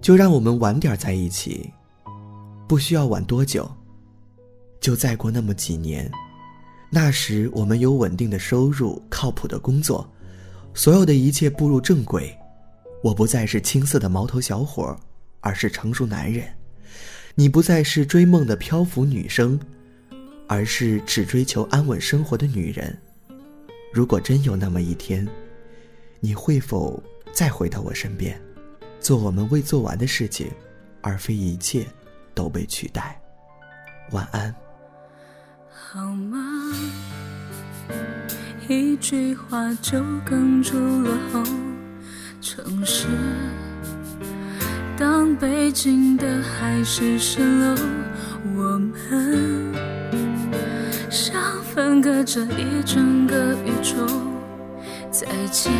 就让我们晚点在一起，不需要晚多久，就再过那么几年。那时我们有稳定的收入，靠谱的工作，所有的一切步入正轨。我不再是青涩的毛头小伙，而是成熟男人；你不再是追梦的漂浮女生，而是只追求安稳生活的女人。如果真有那么一天，你会否再回到我身边，做我们未做完的事情，而非一切都被取代？晚安。好吗？一句话就哽住了喉。城市，当北京的海市蜃楼，我们像分隔着一整个宇宙，再见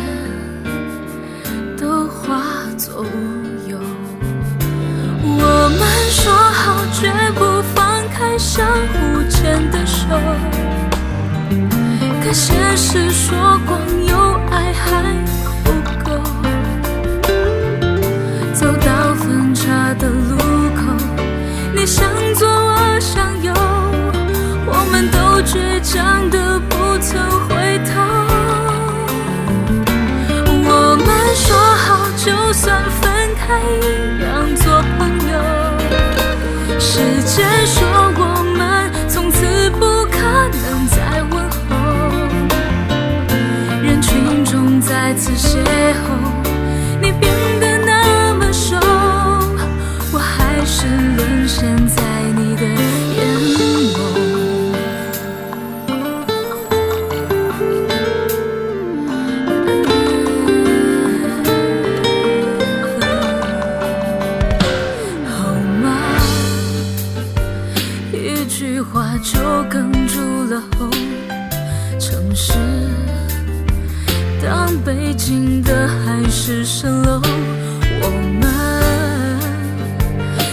化作乌有。我们说好绝不放开相互牵的手，可现实说光有爱还不够。走到分岔。的路口，你向左，我向右，我们都倔强的不曾回头。结束一句话就哽住了喉城市当背景的海市蜃楼我们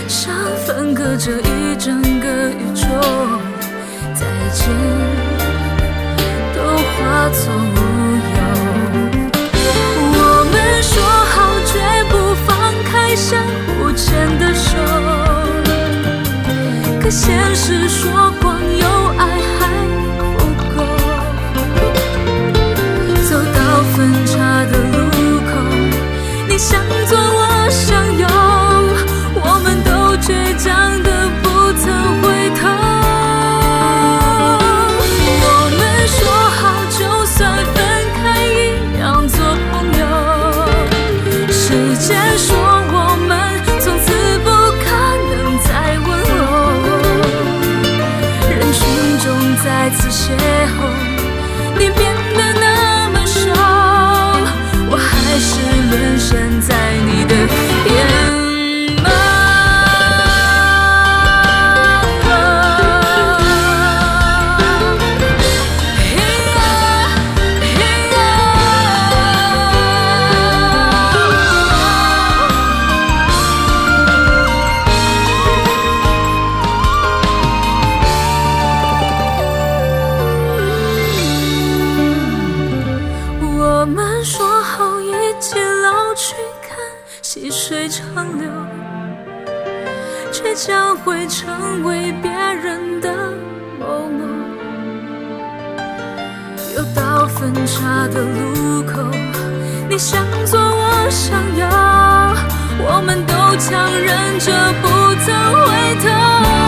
像分隔着一整个宇宙再见。现实说过长流，却将会成为别人的某某。又到分岔的路口，你向左，我向右，我们都强忍着不曾回头。